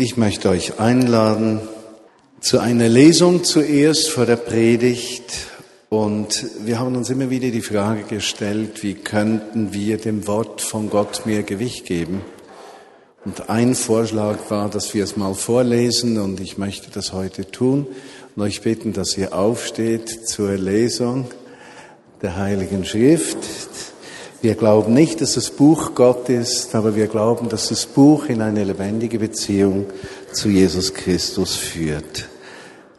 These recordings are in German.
Ich möchte euch einladen zu einer Lesung zuerst vor der Predigt. Und wir haben uns immer wieder die Frage gestellt, wie könnten wir dem Wort von Gott mehr Gewicht geben? Und ein Vorschlag war, dass wir es mal vorlesen und ich möchte das heute tun und euch bitten, dass ihr aufsteht zur Lesung der Heiligen Schrift. Wir glauben nicht, dass das Buch Gott ist, aber wir glauben, dass das Buch in eine lebendige Beziehung zu Jesus Christus führt.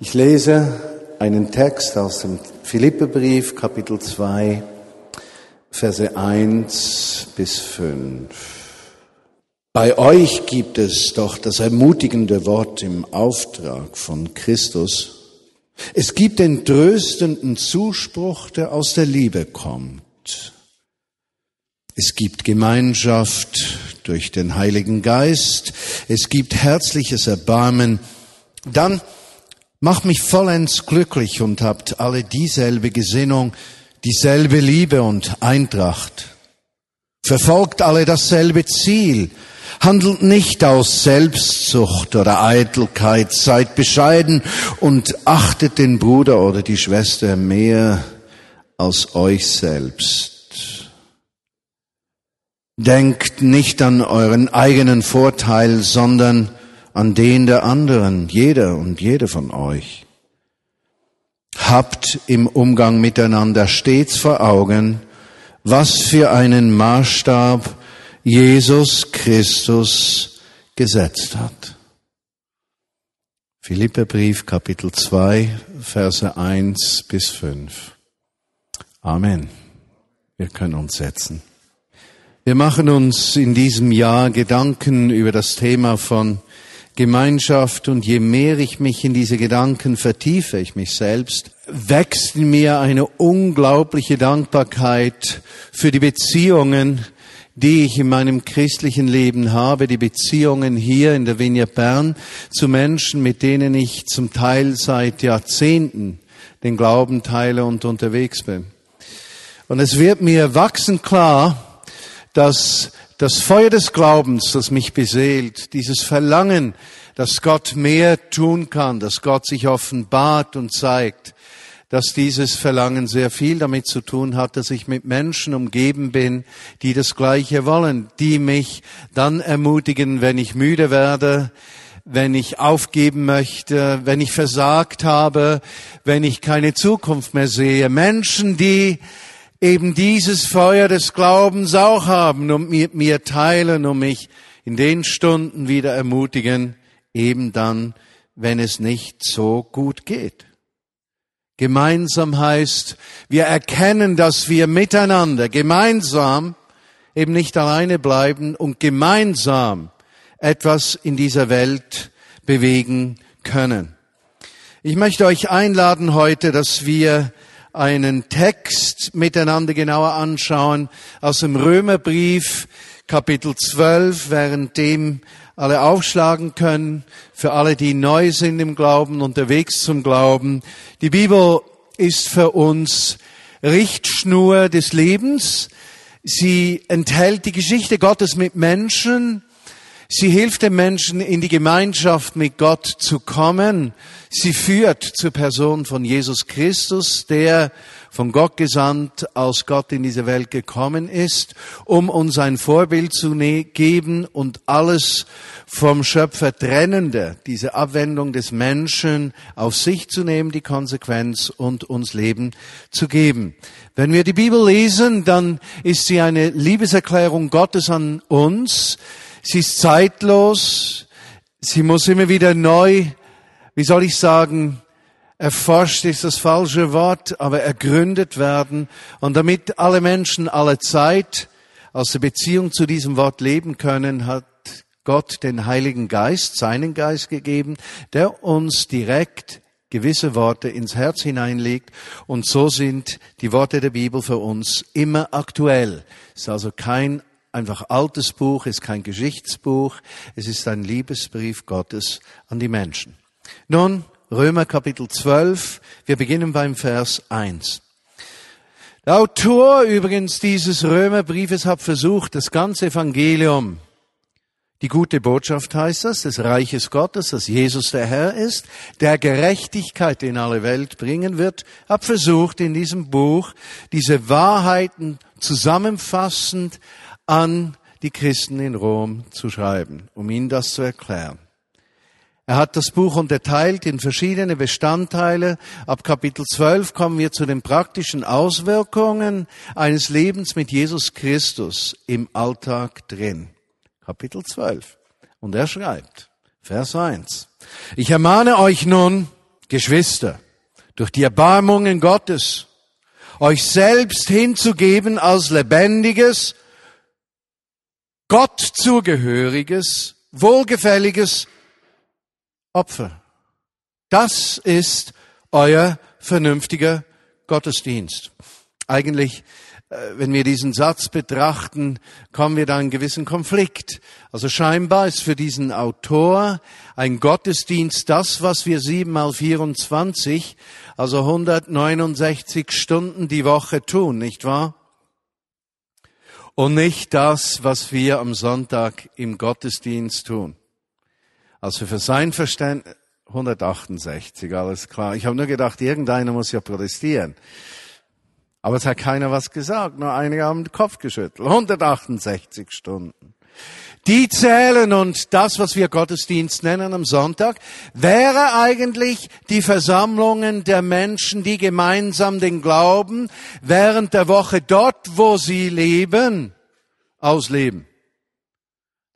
Ich lese einen Text aus dem Philipperbrief, Kapitel 2, Verse 1 bis 5. Bei euch gibt es doch das ermutigende Wort im Auftrag von Christus. Es gibt den tröstenden Zuspruch, der aus der Liebe kommt. Es gibt Gemeinschaft durch den Heiligen Geist. Es gibt herzliches Erbarmen. Dann macht mich vollends glücklich und habt alle dieselbe Gesinnung, dieselbe Liebe und Eintracht. Verfolgt alle dasselbe Ziel. Handelt nicht aus Selbstsucht oder Eitelkeit, seid bescheiden und achtet den Bruder oder die Schwester mehr als euch selbst. Denkt nicht an euren eigenen Vorteil, sondern an den der anderen, jeder und jede von euch. Habt im Umgang miteinander stets vor Augen, was für einen Maßstab Jesus Christus gesetzt hat. Philipperbrief Kapitel 2 Verse 1 bis 5. Amen. Wir können uns setzen. Wir machen uns in diesem Jahr Gedanken über das Thema von Gemeinschaft und je mehr ich mich in diese Gedanken vertiefe, ich mich selbst, wächst in mir eine unglaubliche Dankbarkeit für die Beziehungen, die ich in meinem christlichen Leben habe, die Beziehungen hier in der Vinia Bern zu Menschen, mit denen ich zum Teil seit Jahrzehnten den Glauben teile und unterwegs bin. Und es wird mir wachsen klar, dass das Feuer des Glaubens, das mich beseelt, dieses Verlangen, dass Gott mehr tun kann, dass Gott sich offenbart und zeigt, dass dieses Verlangen sehr viel damit zu tun hat, dass ich mit Menschen umgeben bin, die das Gleiche wollen, die mich dann ermutigen, wenn ich müde werde, wenn ich aufgeben möchte, wenn ich versagt habe, wenn ich keine Zukunft mehr sehe. Menschen, die eben dieses Feuer des Glaubens auch haben und mit mir teilen und mich in den Stunden wieder ermutigen, eben dann, wenn es nicht so gut geht. Gemeinsam heißt, wir erkennen, dass wir miteinander, gemeinsam, eben nicht alleine bleiben und gemeinsam etwas in dieser Welt bewegen können. Ich möchte euch einladen heute, dass wir einen Text miteinander genauer anschauen aus dem Römerbrief Kapitel 12, währenddem alle aufschlagen können, für alle, die neu sind im Glauben, unterwegs zum Glauben. Die Bibel ist für uns Richtschnur des Lebens. Sie enthält die Geschichte Gottes mit Menschen, Sie hilft den Menschen in die Gemeinschaft mit Gott zu kommen. Sie führt zur Person von Jesus Christus, der von Gott gesandt aus Gott in diese Welt gekommen ist, um uns ein Vorbild zu ne-, geben und alles vom Schöpfer trennende, diese Abwendung des Menschen auf sich zu nehmen, die Konsequenz und uns Leben zu geben. Wenn wir die Bibel lesen, dann ist sie eine Liebeserklärung Gottes an uns, Sie ist zeitlos. Sie muss immer wieder neu, wie soll ich sagen, erforscht ist das falsche Wort, aber ergründet werden. Und damit alle Menschen alle Zeit aus der Beziehung zu diesem Wort leben können, hat Gott den Heiligen Geist, seinen Geist gegeben, der uns direkt gewisse Worte ins Herz hineinlegt. Und so sind die Worte der Bibel für uns immer aktuell. Es ist also kein einfach altes Buch, ist kein Geschichtsbuch, es ist ein Liebesbrief Gottes an die Menschen. Nun, Römer Kapitel 12, wir beginnen beim Vers 1. Der Autor übrigens dieses Römerbriefes hat versucht, das ganze Evangelium Die gute Botschaft heißt das, des Reiches Gottes, dass Jesus der Herr ist, der Gerechtigkeit in alle Welt bringen wird, hab versucht in diesem Buch diese Wahrheiten zusammenfassend an die Christen in Rom zu schreiben, um ihnen das zu erklären. Er hat das Buch unterteilt in verschiedene Bestandteile. Ab Kapitel 12 kommen wir zu den praktischen Auswirkungen eines Lebens mit Jesus Christus im Alltag drin. Kapitel 12. Und er schreibt, Vers 1. Ich ermahne euch nun, Geschwister, durch die Erbarmungen Gottes, euch selbst hinzugeben als lebendiges, Gott zugehöriges, wohlgefälliges Opfer. Das ist euer vernünftiger Gottesdienst. Eigentlich äh, wenn wir diesen Satz betrachten, kommen wir da in einen gewissen Konflikt. Also scheinbar ist für diesen Autor ein Gottesdienst das, was wir sieben mal 24, also 169 Stunden die Woche tun, nicht wahr? Und nicht das, was wir am Sonntag im Gottesdienst tun. Also für sein Verständnis 168, alles klar. Ich habe nur gedacht, irgendeiner muss ja protestieren. Aber es hat keiner was gesagt, nur einige haben den Kopf geschüttelt. 168 Stunden. Die zählen und das, was wir Gottesdienst nennen am Sonntag, wäre eigentlich die Versammlungen der Menschen, die gemeinsam den Glauben während der Woche dort, wo sie leben, ausleben.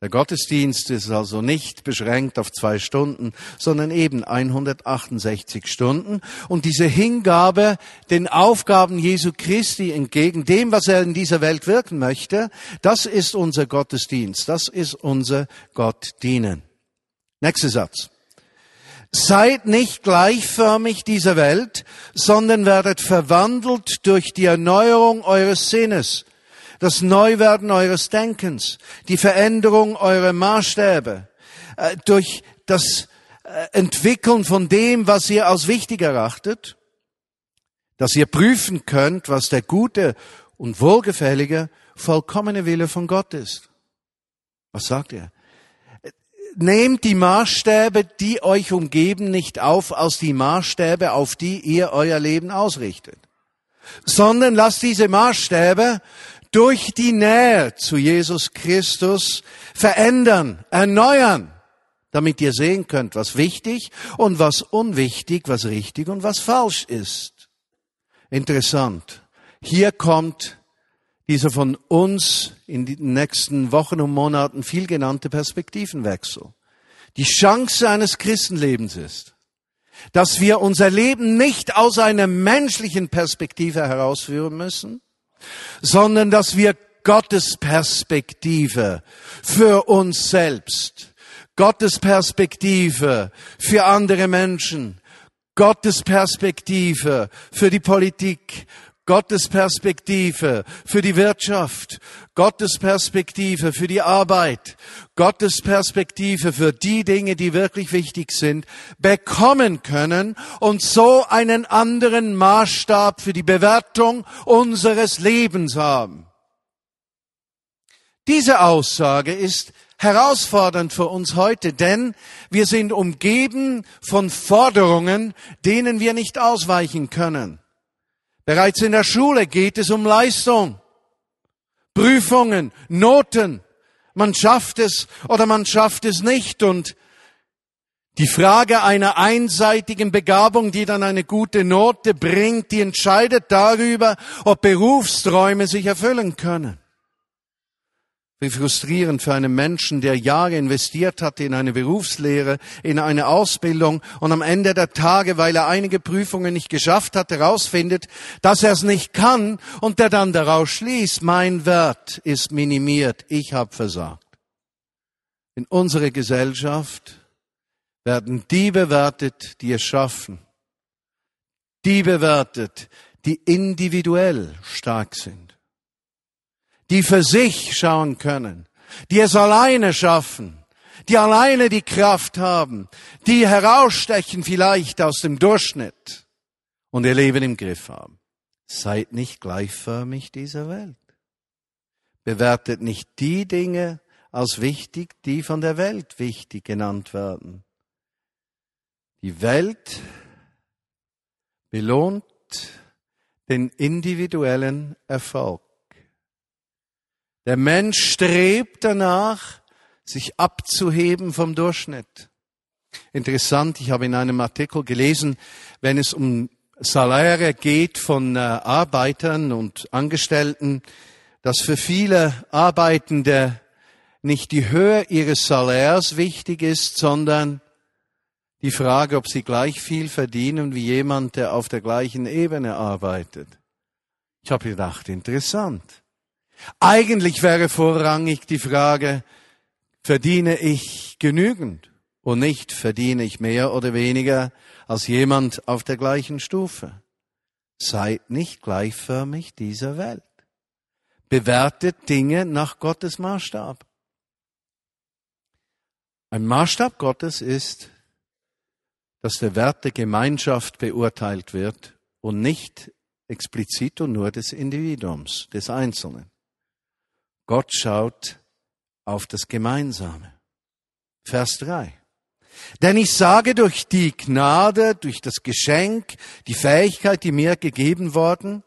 Der Gottesdienst ist also nicht beschränkt auf zwei Stunden, sondern eben 168 Stunden. Und diese Hingabe den Aufgaben Jesu Christi entgegen, dem, was er in dieser Welt wirken möchte, das ist unser Gottesdienst, das ist unser Gott dienen. Nächster Satz. Seid nicht gleichförmig dieser Welt, sondern werdet verwandelt durch die Erneuerung eures Sinnes das Neuwerden eures Denkens, die Veränderung eurer Maßstäbe, äh, durch das äh, Entwickeln von dem, was ihr als wichtig erachtet, dass ihr prüfen könnt, was der gute und wohlgefällige, vollkommene Wille von Gott ist. Was sagt er? Nehmt die Maßstäbe, die euch umgeben, nicht auf als die Maßstäbe, auf die ihr euer Leben ausrichtet, sondern lasst diese Maßstäbe durch die Nähe zu Jesus Christus verändern, erneuern, damit ihr sehen könnt, was wichtig und was unwichtig, was richtig und was falsch ist. Interessant. Hier kommt dieser von uns in den nächsten Wochen und Monaten viel genannte Perspektivenwechsel. Die Chance eines Christenlebens ist, dass wir unser Leben nicht aus einer menschlichen Perspektive herausführen müssen, sondern dass wir Gottes Perspektive für uns selbst, Gottes Perspektive für andere Menschen, Gottes Perspektive für die Politik, Gottes Perspektive für die Wirtschaft, Gottes Perspektive für die Arbeit, Gottes Perspektive für die Dinge, die wirklich wichtig sind, bekommen können und so einen anderen Maßstab für die Bewertung unseres Lebens haben. Diese Aussage ist herausfordernd für uns heute, denn wir sind umgeben von Forderungen, denen wir nicht ausweichen können. Bereits in der Schule geht es um Leistung, Prüfungen, Noten. Man schafft es oder man schafft es nicht und die Frage einer einseitigen Begabung, die dann eine gute Note bringt, die entscheidet darüber, ob Berufsträume sich erfüllen können. Wie frustrierend für einen Menschen, der Jahre investiert hatte in eine Berufslehre, in eine Ausbildung und am Ende der Tage, weil er einige Prüfungen nicht geschafft hat, herausfindet, dass er es nicht kann und der dann daraus schließt, mein Wert ist minimiert, ich habe versagt. In unserer Gesellschaft werden die bewertet, die es schaffen, die bewertet, die individuell stark sind die für sich schauen können, die es alleine schaffen, die alleine die Kraft haben, die herausstechen vielleicht aus dem Durchschnitt und ihr Leben im Griff haben. Seid nicht gleichförmig dieser Welt. Bewertet nicht die Dinge als wichtig, die von der Welt wichtig genannt werden. Die Welt belohnt den individuellen Erfolg. Der Mensch strebt danach, sich abzuheben vom Durchschnitt. Interessant, ich habe in einem Artikel gelesen, wenn es um Saläre geht von äh, Arbeitern und Angestellten, dass für viele Arbeitende nicht die Höhe ihres Salärs wichtig ist, sondern die Frage, ob sie gleich viel verdienen wie jemand, der auf der gleichen Ebene arbeitet. Ich habe gedacht, interessant. Eigentlich wäre vorrangig die Frage, verdiene ich genügend und nicht verdiene ich mehr oder weniger als jemand auf der gleichen Stufe. Seid nicht gleichförmig dieser Welt. Bewertet Dinge nach Gottes Maßstab. Ein Maßstab Gottes ist, dass der Wert der Gemeinschaft beurteilt wird und nicht explizit und nur des Individuums, des Einzelnen. Gott schaut auf das Gemeinsame. Vers 3. Denn ich sage durch die Gnade, durch das Geschenk, die Fähigkeit, die mir gegeben worden,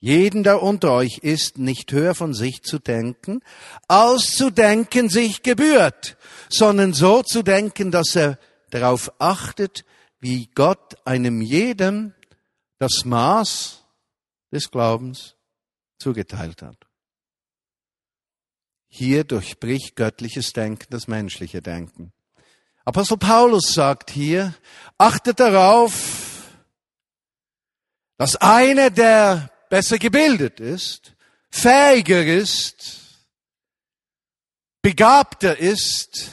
jeden, der unter euch ist, nicht höher von sich zu denken, als zu denken sich gebührt, sondern so zu denken, dass er darauf achtet, wie Gott einem jedem das Maß des Glaubens zugeteilt hat. Hier durchbricht göttliches Denken das menschliche Denken. Apostel Paulus sagt hier, achtet darauf, dass einer, der besser gebildet ist, fähiger ist, begabter ist,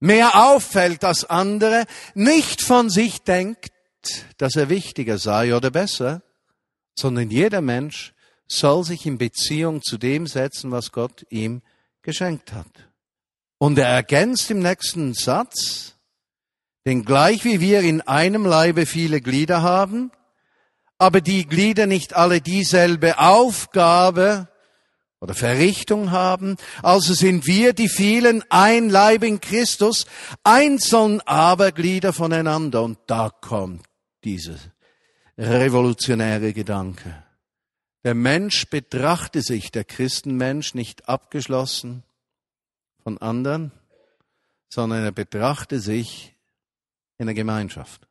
mehr auffällt als andere, nicht von sich denkt, dass er wichtiger sei oder besser, sondern jeder Mensch soll sich in Beziehung zu dem setzen, was Gott ihm geschenkt hat. Und er ergänzt im nächsten Satz, denn gleich wie wir in einem Leibe viele Glieder haben, aber die Glieder nicht alle dieselbe Aufgabe oder Verrichtung haben, also sind wir die vielen ein Leib in Christus, einzeln aber Glieder voneinander. Und da kommt dieser revolutionäre Gedanke. Der Mensch betrachte sich, der Christenmensch, nicht abgeschlossen, von anderen, sondern er betrachte sich in der Gemeinschaft,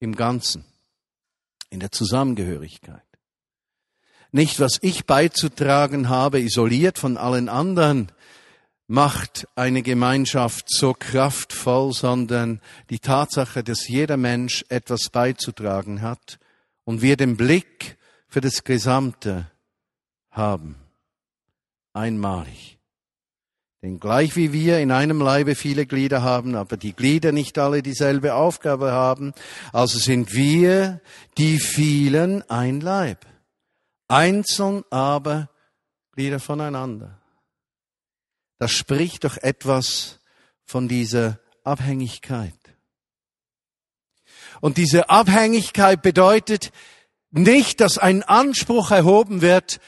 im Ganzen, in der Zusammengehörigkeit. Nicht, was ich beizutragen habe, isoliert von allen anderen, macht eine Gemeinschaft so kraftvoll, sondern die Tatsache, dass jeder Mensch etwas beizutragen hat und wir den Blick für das Gesamte haben. Einmalig. Denn gleich wie wir in einem Leibe viele Glieder haben, aber die Glieder nicht alle dieselbe Aufgabe haben, also sind wir die vielen ein Leib. Einzeln aber Glieder voneinander. Das spricht doch etwas von dieser Abhängigkeit. Und diese Abhängigkeit bedeutet nicht, dass ein Anspruch erhoben wird,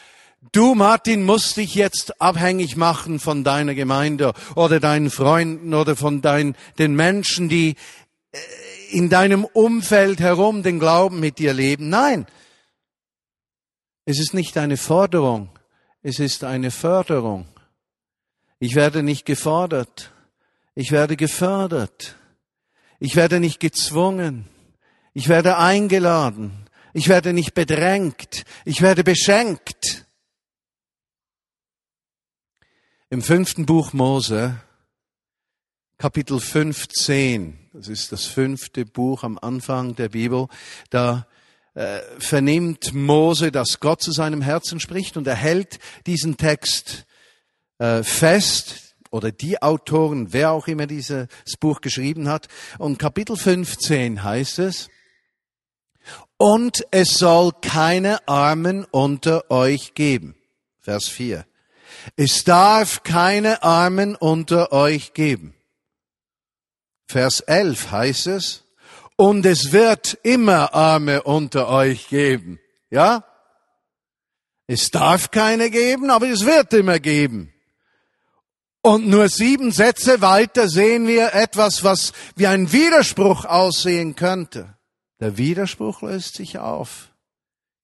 Du, Martin, musst dich jetzt abhängig machen von deiner Gemeinde oder deinen Freunden oder von dein, den Menschen, die äh, in deinem Umfeld herum den Glauben mit dir leben. Nein, es ist nicht eine Forderung, es ist eine Förderung. Ich werde nicht gefordert, ich werde gefördert. Ich werde nicht gezwungen, ich werde eingeladen, ich werde nicht bedrängt, ich werde beschenkt. Im fünften Buch Mose, Kapitel 15, das ist das fünfte Buch am Anfang der Bibel, da äh, vernimmt Mose, dass Gott zu seinem Herzen spricht und er hält diesen Text äh, fest oder die Autoren, wer auch immer dieses Buch geschrieben hat. Und Kapitel 15 heißt es, und es soll keine Armen unter euch geben. Vers 4. Es darf keine Armen unter euch geben. Vers 11 heißt es, und es wird immer Arme unter euch geben. Ja? Es darf keine geben, aber es wird immer geben. Und nur sieben Sätze weiter sehen wir etwas, was wie ein Widerspruch aussehen könnte. Der Widerspruch löst sich auf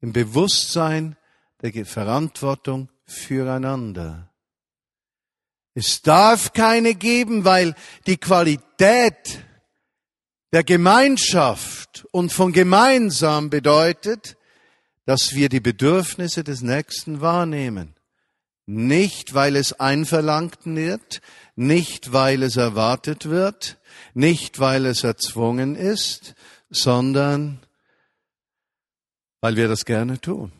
im Bewusstsein der Verantwortung füreinander. Es darf keine geben, weil die Qualität der Gemeinschaft und von gemeinsam bedeutet, dass wir die Bedürfnisse des Nächsten wahrnehmen. Nicht, weil es einverlangt wird, nicht, weil es erwartet wird, nicht, weil es erzwungen ist, sondern weil wir das gerne tun.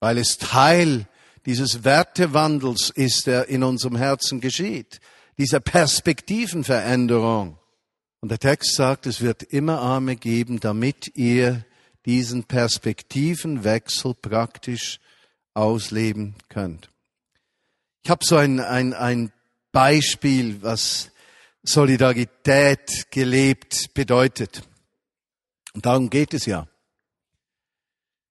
Weil es Teil dieses Wertewandels ist, der in unserem Herzen geschieht, dieser Perspektivenveränderung. Und der Text sagt, es wird immer Arme geben, damit ihr diesen Perspektivenwechsel praktisch ausleben könnt. Ich habe so ein, ein, ein Beispiel, was Solidarität gelebt bedeutet. Und darum geht es ja.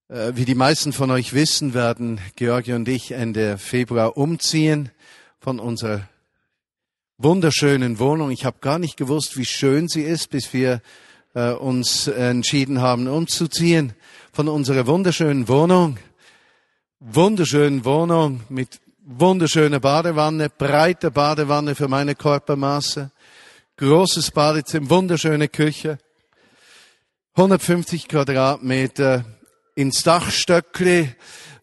Äh, wie die meisten von euch wissen, werden Georgi und ich Ende Februar umziehen von unserer wunderschönen Wohnung. Ich habe gar nicht gewusst, wie schön sie ist, bis wir äh, uns entschieden haben, umzuziehen von unserer wunderschönen Wohnung. Wunderschönen Wohnung mit wunderschöner Badewanne, breiter Badewanne für meine Körpermaße, großes Badezimmer, wunderschöne Küche, 150 Quadratmeter ins Dachstöckli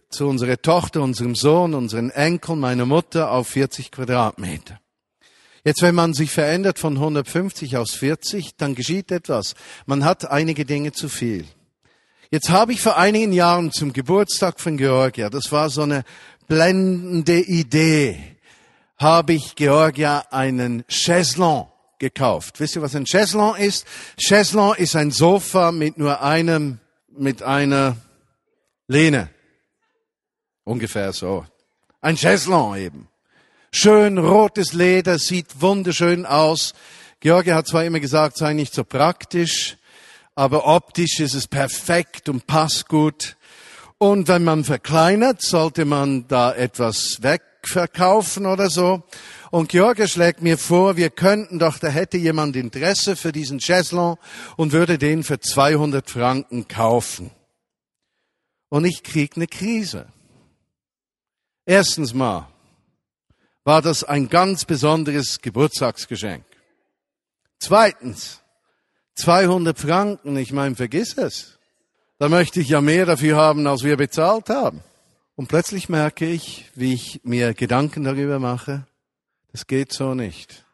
zu unserer Tochter, unserem Sohn, unseren Enkeln, meiner Mutter auf 40 Quadratmeter. Jetzt, wenn man sich verändert von 150 aus 40, dann geschieht etwas. Man hat einige Dinge zu viel. Jetzt habe ich vor einigen Jahren zum Geburtstag von Georgia, das war so eine blendende Idee, habe ich Georgia einen Chaiselon gekauft. Wisst ihr, was ein Chaiselon ist? Chaiselon ist ein Sofa mit nur einem, mit einer Lehne. Ungefähr so. Ein Chaiselon eben. Schön rotes Leder, sieht wunderschön aus. George hat zwar immer gesagt, sei nicht so praktisch, aber optisch ist es perfekt und passt gut. Und wenn man verkleinert, sollte man da etwas wegverkaufen oder so. Und George schlägt mir vor, wir könnten doch, da hätte jemand Interesse für diesen Chaiselon und würde den für 200 Franken kaufen. Und ich krieg eine Krise. Erstens mal, war das ein ganz besonderes Geburtstagsgeschenk. Zweitens, 200 Franken, ich meine, vergiss es. Da möchte ich ja mehr dafür haben, als wir bezahlt haben. Und plötzlich merke ich, wie ich mir Gedanken darüber mache, das geht so nicht.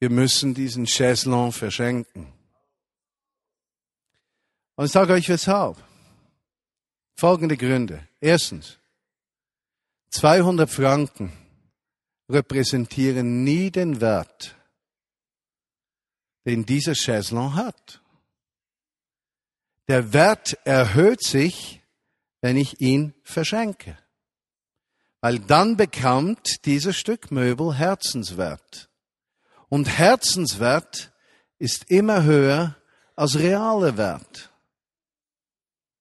Wir müssen diesen Chaiselon verschenken. Und ich sage euch weshalb. Folgende Gründe. Erstens, 200 Franken repräsentieren nie den Wert, den dieser Chaiselon hat. Der Wert erhöht sich, wenn ich ihn verschenke. Weil dann bekommt dieses Stück Möbel Herzenswert. Und Herzenswert ist immer höher als realer Wert.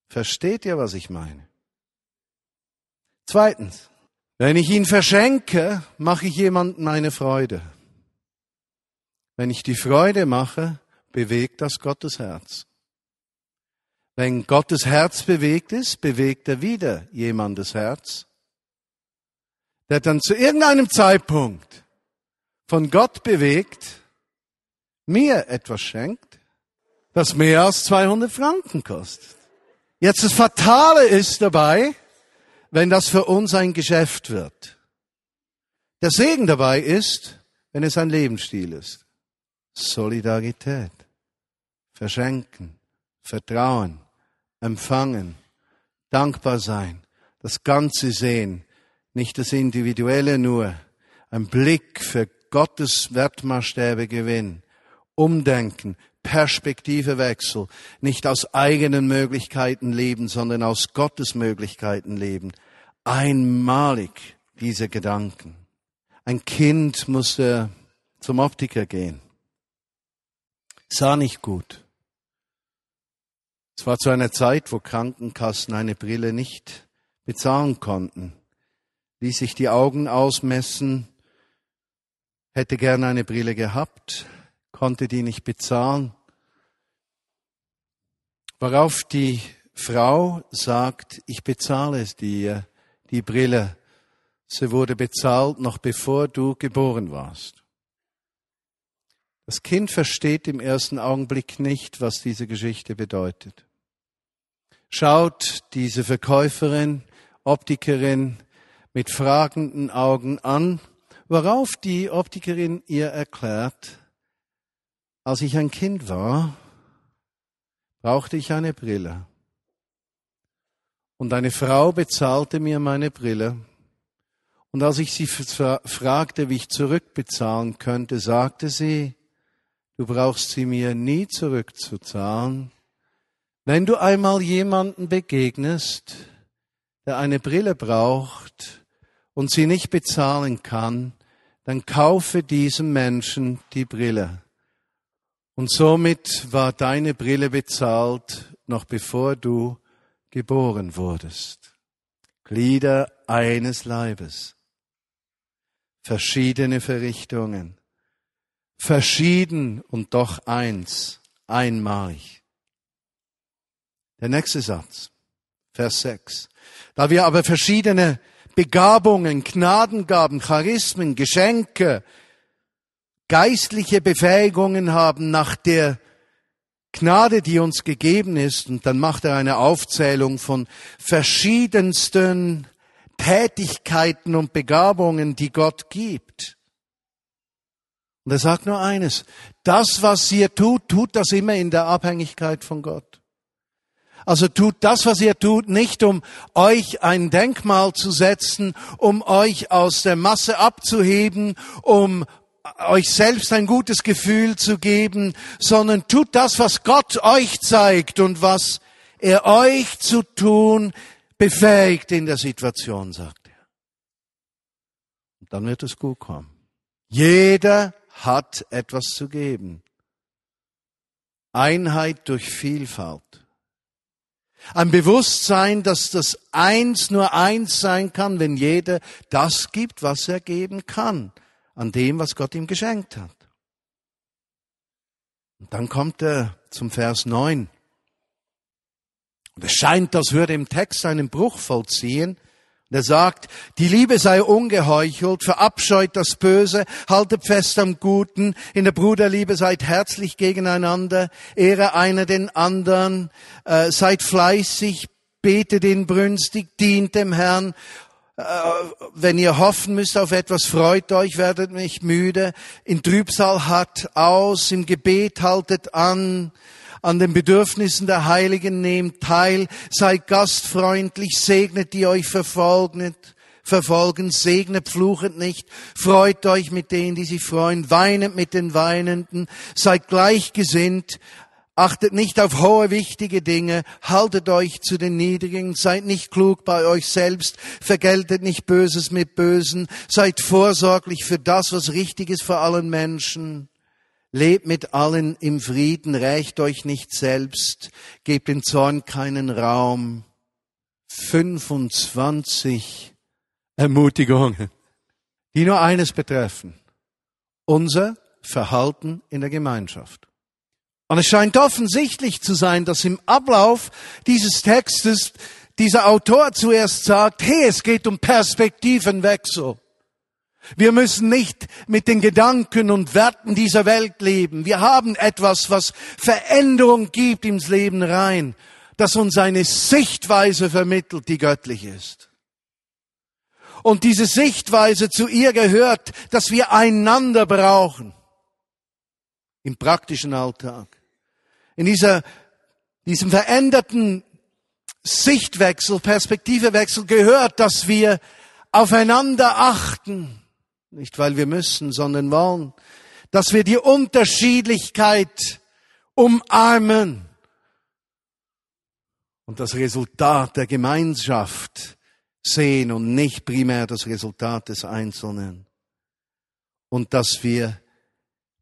Versteht ihr, was ich meine? Zweitens, wenn ich ihn verschenke, mache ich jemandem eine Freude. Wenn ich die Freude mache, bewegt das Gottes Herz. Wenn Gottes Herz bewegt ist, bewegt er wieder jemandes Herz, der dann zu irgendeinem Zeitpunkt von Gott bewegt, mir etwas schenkt, das mehr als 200 Franken kostet. Jetzt das Fatale ist dabei, wenn das für uns ein Geschäft wird. Der Segen dabei ist, wenn es ein Lebensstil ist. Solidarität, verschenken, vertrauen, empfangen, dankbar sein, das Ganze sehen, nicht das Individuelle nur, ein Blick für Gottes Wertmaßstäbe gewinnen, umdenken, Perspektivewechsel, nicht aus eigenen Möglichkeiten leben, sondern aus Gottes Möglichkeiten leben. Einmalig diese Gedanken. Ein Kind musste zum Optiker gehen. Sah nicht gut. Es war zu einer Zeit, wo Krankenkassen eine Brille nicht bezahlen konnten. Ließ sich die Augen ausmessen, hätte gern eine Brille gehabt, konnte die nicht bezahlen. Worauf die Frau sagt, ich bezahle es dir, die Brille. Sie wurde bezahlt noch bevor du geboren warst. Das Kind versteht im ersten Augenblick nicht, was diese Geschichte bedeutet. Schaut diese Verkäuferin, Optikerin mit fragenden Augen an, worauf die Optikerin ihr erklärt, als ich ein Kind war, brauchte ich eine Brille. Und eine Frau bezahlte mir meine Brille. Und als ich sie fragte, wie ich zurückbezahlen könnte, sagte sie, Du brauchst sie mir nie zurückzuzahlen. Wenn du einmal jemanden begegnest, der eine Brille braucht und sie nicht bezahlen kann, dann kaufe diesem Menschen die Brille. Und somit war deine Brille bezahlt, noch bevor du geboren wurdest. Glieder eines Leibes. Verschiedene Verrichtungen verschieden und doch eins, einmalig. Der nächste Satz, Vers 6. Da wir aber verschiedene Begabungen, Gnadengaben, Charismen, Geschenke, geistliche Befähigungen haben nach der Gnade, die uns gegeben ist, und dann macht er eine Aufzählung von verschiedensten Tätigkeiten und Begabungen, die Gott gibt. Und er sagt nur eines, das, was ihr tut, tut das immer in der Abhängigkeit von Gott. Also tut das, was ihr tut, nicht um euch ein Denkmal zu setzen, um euch aus der Masse abzuheben, um euch selbst ein gutes Gefühl zu geben, sondern tut das, was Gott euch zeigt und was er euch zu tun befähigt in der Situation, sagt er. Und dann wird es gut kommen. Jeder hat etwas zu geben. Einheit durch Vielfalt. Ein Bewusstsein, dass das Eins nur eins sein kann, wenn jeder das gibt, was er geben kann, an dem, was Gott ihm geschenkt hat. Und dann kommt er zum Vers 9. Und es scheint, als würde im Text einen Bruch vollziehen. Er sagt, die Liebe sei ungeheuchelt, verabscheut das Böse, haltet fest am Guten, in der Bruderliebe seid herzlich gegeneinander, ehre einer den anderen, äh, seid fleißig, betet inbrünstig, dient dem Herrn, äh, wenn ihr hoffen müsst auf etwas, freut euch, werdet nicht müde, in Trübsal hat aus, im Gebet haltet an, an den Bedürfnissen der Heiligen nehmt teil, seid gastfreundlich, segnet die euch verfolgen, verfolgen, segnet, fluchet nicht, freut euch mit denen, die sich freuen, weinet mit den Weinenden, seid gleichgesinnt, Achtet nicht auf hohe, wichtige Dinge, haltet euch zu den Niedrigen, seid nicht klug bei euch selbst, vergeltet nicht Böses mit Bösen, seid vorsorglich für das, was richtig ist für allen Menschen. Lebt mit allen im Frieden, rächt euch nicht selbst, gebt den Zorn keinen Raum. 25 Ermutigungen, die nur eines betreffen. Unser Verhalten in der Gemeinschaft. Und es scheint offensichtlich zu sein, dass im Ablauf dieses Textes dieser Autor zuerst sagt, hey, es geht um Perspektivenwechsel. Wir müssen nicht mit den Gedanken und Werten dieser Welt leben. Wir haben etwas, was Veränderung gibt ins Leben rein, das uns eine Sichtweise vermittelt, die göttlich ist. Und diese Sichtweise zu ihr gehört, dass wir einander brauchen im praktischen Alltag. In dieser, diesem veränderten Sichtwechsel, Perspektivewechsel gehört, dass wir aufeinander achten nicht weil wir müssen, sondern wollen, dass wir die Unterschiedlichkeit umarmen und das Resultat der Gemeinschaft sehen und nicht primär das Resultat des Einzelnen. Und dass wir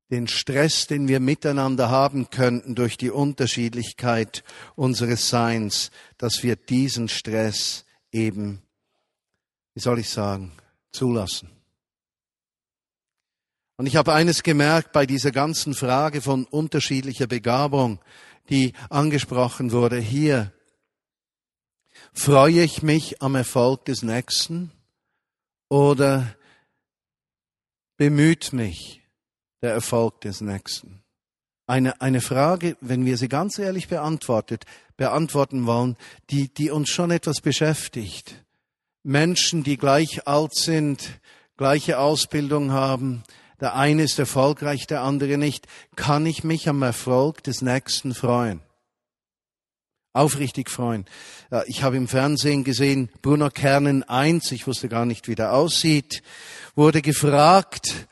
den Stress, den wir miteinander haben könnten durch die Unterschiedlichkeit unseres Seins, dass wir diesen Stress eben, wie soll ich sagen, zulassen. Und ich habe eines gemerkt bei dieser ganzen Frage von unterschiedlicher Begabung, die angesprochen wurde hier. Freue ich mich am Erfolg des Nächsten oder bemüht mich der Erfolg des Nächsten? Eine, eine Frage, wenn wir sie ganz ehrlich beantwortet, beantworten wollen, die, die uns schon etwas beschäftigt. Menschen, die gleich alt sind, gleiche Ausbildung haben, der eine ist erfolgreich, der andere nicht, kann ich mich am Erfolg des Nächsten freuen. Aufrichtig freuen. Ich habe im Fernsehen gesehen, Bruno Kernen 1, ich wusste gar nicht, wie der aussieht, wurde gefragt,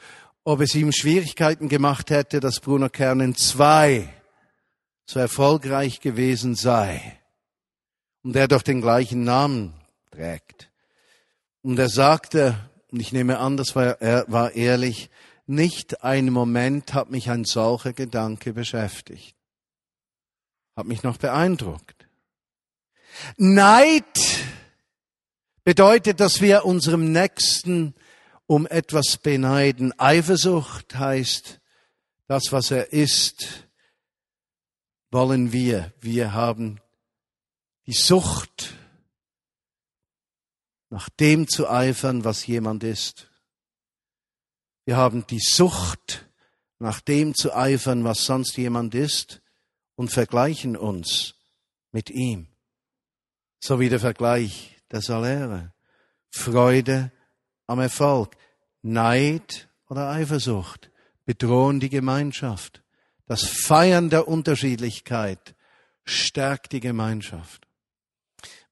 ob es ihm Schwierigkeiten gemacht hätte, dass Bruno Kernen 2 so erfolgreich gewesen sei. Und er doch den gleichen Namen trägt. Und er sagte, und ich nehme an, das war, er war ehrlich, nicht ein Moment hat mich ein solcher Gedanke beschäftigt. Hat mich noch beeindruckt. Neid bedeutet, dass wir unserem Nächsten um etwas beneiden. Eifersucht heißt, das, was er ist, wollen wir. Wir haben die Sucht, nach dem zu eifern, was jemand ist. Wir haben die Sucht, nach dem zu eifern, was sonst jemand ist, und vergleichen uns mit ihm. So wie der Vergleich der Saläre. Freude am Erfolg. Neid oder Eifersucht bedrohen die Gemeinschaft. Das Feiern der Unterschiedlichkeit stärkt die Gemeinschaft.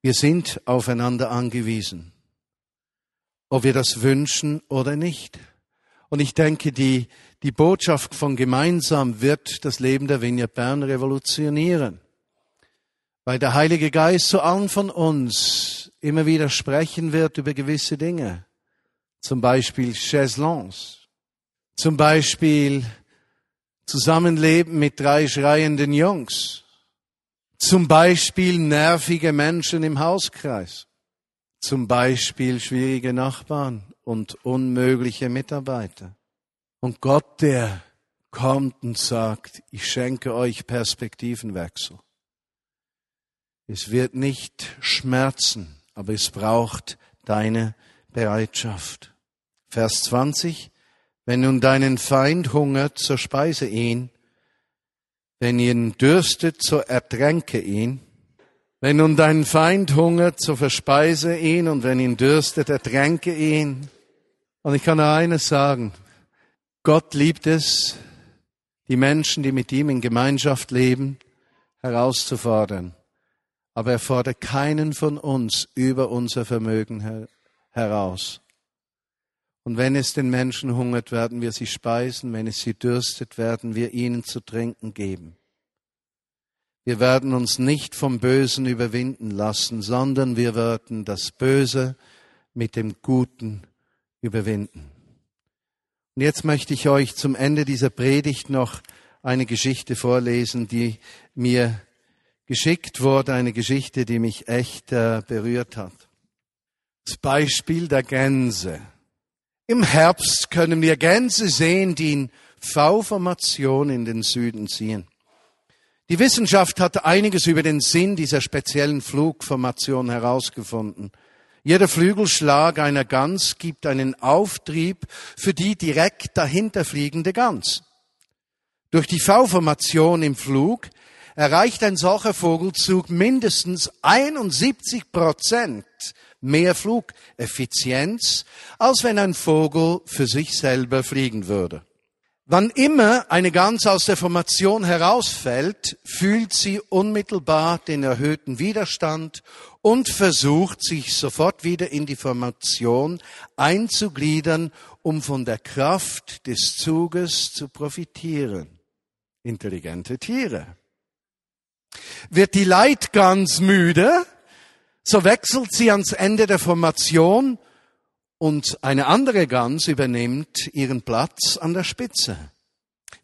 Wir sind aufeinander angewiesen, ob wir das wünschen oder nicht. Und ich denke, die, die Botschaft von gemeinsam wird das Leben der Vineyard Bern revolutionieren. Weil der Heilige Geist zu allen von uns immer wieder sprechen wird über gewisse Dinge. Zum Beispiel Chaiselons. Zum Beispiel Zusammenleben mit drei schreienden Jungs. Zum Beispiel nervige Menschen im Hauskreis. Zum Beispiel schwierige Nachbarn und unmögliche Mitarbeiter. Und Gott, der kommt und sagt, ich schenke euch Perspektivenwechsel. Es wird nicht schmerzen, aber es braucht deine Bereitschaft. Vers 20. Wenn nun deinen Feind hungert, so speise ihn. Wenn ihn dürstet, so ertränke ihn. Wenn nun dein Feind hungert, so verspeise ihn und wenn ihn dürstet, ertränke ihn. Und ich kann nur eines sagen. Gott liebt es, die Menschen, die mit ihm in Gemeinschaft leben, herauszufordern. Aber er fordert keinen von uns über unser Vermögen heraus. Und wenn es den Menschen hungert, werden wir sie speisen. Wenn es sie dürstet, werden wir ihnen zu trinken geben. Wir werden uns nicht vom Bösen überwinden lassen, sondern wir werden das Böse mit dem Guten überwinden. Und jetzt möchte ich euch zum Ende dieser Predigt noch eine Geschichte vorlesen, die mir geschickt wurde, eine Geschichte, die mich echt äh, berührt hat. Das Beispiel der Gänse. Im Herbst können wir Gänse sehen, die in V-Formation in den Süden ziehen. Die Wissenschaft hat einiges über den Sinn dieser speziellen Flugformation herausgefunden. Jeder Flügelschlag einer Gans gibt einen Auftrieb für die direkt dahinter fliegende Gans. Durch die V-Formation im Flug erreicht ein solcher Vogelzug mindestens 71 Prozent mehr Flugeffizienz, als wenn ein Vogel für sich selber fliegen würde. Wann immer eine Gans aus der Formation herausfällt, fühlt sie unmittelbar den erhöhten Widerstand und versucht sich sofort wieder in die Formation einzugliedern, um von der Kraft des Zuges zu profitieren. Intelligente Tiere. Wird die Leitgans müde, so wechselt sie ans Ende der Formation und eine andere Gans übernimmt ihren Platz an der Spitze.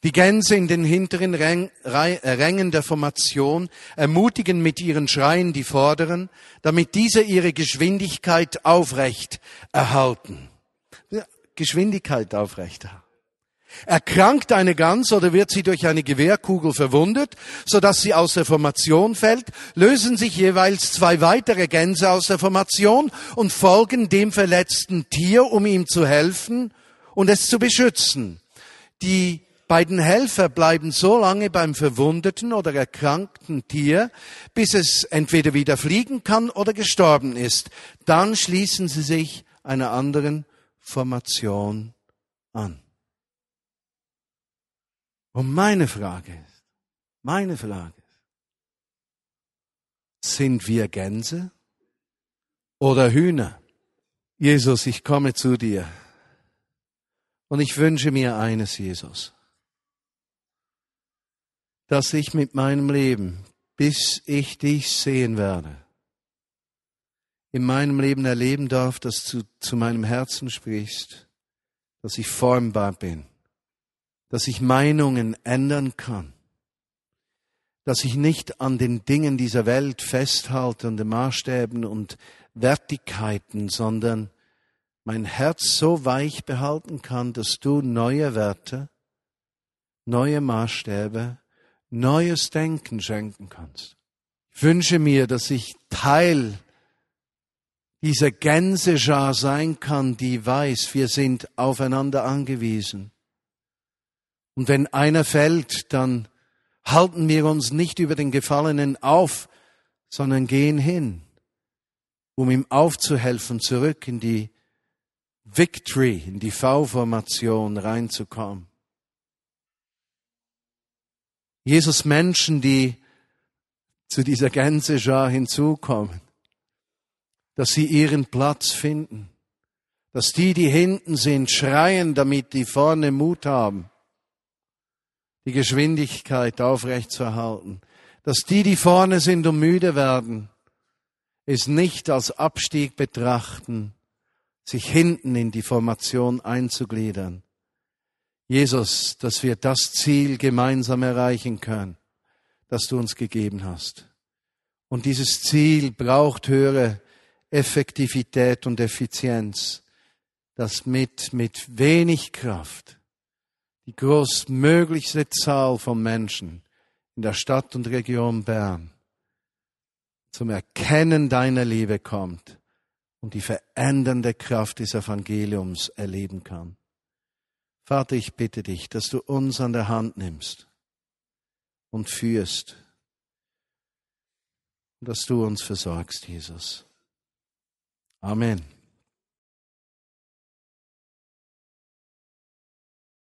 Die Gänse in den hinteren Rängen der Formation ermutigen mit ihren Schreien die Vorderen, damit diese ihre Geschwindigkeit aufrecht erhalten. Geschwindigkeit aufrecht erhalten. Erkrankt eine Gans oder wird sie durch eine Gewehrkugel verwundet, sodass sie aus der Formation fällt, lösen sich jeweils zwei weitere Gänse aus der Formation und folgen dem verletzten Tier, um ihm zu helfen und es zu beschützen. Die beiden Helfer bleiben so lange beim verwundeten oder erkrankten Tier, bis es entweder wieder fliegen kann oder gestorben ist. Dann schließen sie sich einer anderen Formation an. Und meine Frage ist, meine Frage ist, sind wir Gänse oder Hühner? Jesus, ich komme zu dir. Und ich wünsche mir eines, Jesus, dass ich mit meinem Leben, bis ich dich sehen werde, in meinem Leben erleben darf, dass du zu meinem Herzen sprichst, dass ich formbar bin, dass ich Meinungen ändern kann, dass ich nicht an den Dingen dieser Welt festhalte, an den Maßstäben und Wertigkeiten, sondern mein Herz so weich behalten kann, dass du neue Werte, neue Maßstäbe, neues Denken schenken kannst. Ich wünsche mir, dass ich Teil dieser Gänseschar sein kann, die weiß, wir sind aufeinander angewiesen. Und wenn einer fällt, dann halten wir uns nicht über den Gefallenen auf, sondern gehen hin, um ihm aufzuhelfen, zurück in die Victory, in die V-Formation reinzukommen. Jesus Menschen, die zu dieser Gänseschar hinzukommen, dass sie ihren Platz finden, dass die, die hinten sind, schreien, damit die vorne Mut haben, die Geschwindigkeit aufrechtzuerhalten. Dass die, die vorne sind und müde werden, es nicht als Abstieg betrachten, sich hinten in die Formation einzugliedern. Jesus, dass wir das Ziel gemeinsam erreichen können, das du uns gegeben hast. Und dieses Ziel braucht höhere Effektivität und Effizienz, das mit, mit wenig Kraft die größtmöglichste Zahl von Menschen in der Stadt und Region Bern zum Erkennen deiner Liebe kommt und die verändernde Kraft des Evangeliums erleben kann. Vater, ich bitte dich, dass du uns an der Hand nimmst und führst, dass du uns versorgst, Jesus. Amen.